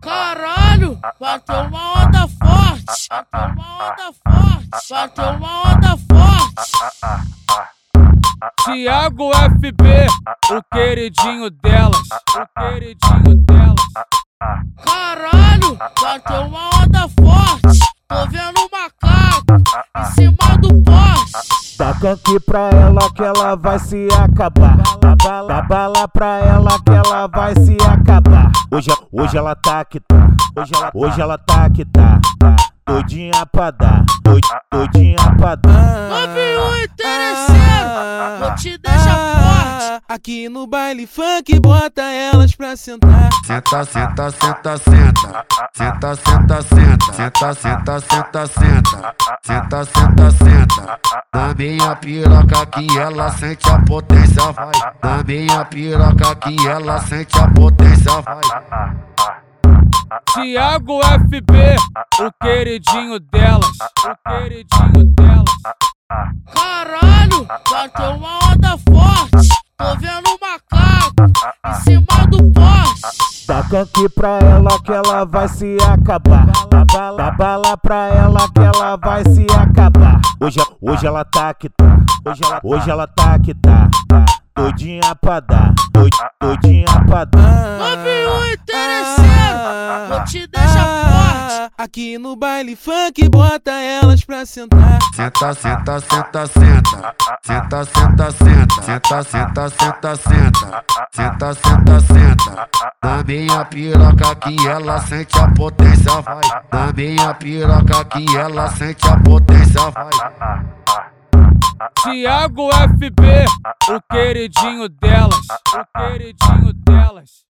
Caralho, bateu uma onda forte. Bateu uma onda forte. Bateu uma onda forte. Tiago FB, o queridinho delas. O queridinho delas. Caralho, bateu uma onda forte. Tô vendo um macaco em cima do poste. Dá canque pra ela que ela vai se acabar. Dá bala, dá bala pra ela que ela vai se acabar. Hoje, hoje ela tá que tá. Hoje ela, hoje ela tá que tá. Todinha pra dar. Tod, todinha pra dar. Novinho interesseiro, vou te forte. Aqui no baile funk, bota elas pra sentar. Senta, senta, senta, senta. Senta, senta, senta. Senta, senta, senta, senta. Senta, senta, senta. Na minha piroca que ela sente a potência, vai. Na minha piroca que ela sente a potência, vai. Tiago FB, o queridinho delas. O queridinho delas. Caralho, bateu uma skunk pra ela que ela vai se acabar. Dá bala, dá bala pra ela que ela vai se acabar. Hoje, hoje ela tá que tá. Hoje ela, hoje ela tá que tá. tá. Todinha pra dar, todinha pra dar. 98 Aqui no baile funk, bota elas pra sentar. Senta, senta, senta, senta. Senta, senta, senta. Senta, senta, senta, senta. Senta, senta, senta. Na minha piroca que ela sente a potência, vai. Na minha piroca que ela sente a potência, vai. Tiago FB, o queridinho delas. O queridinho delas.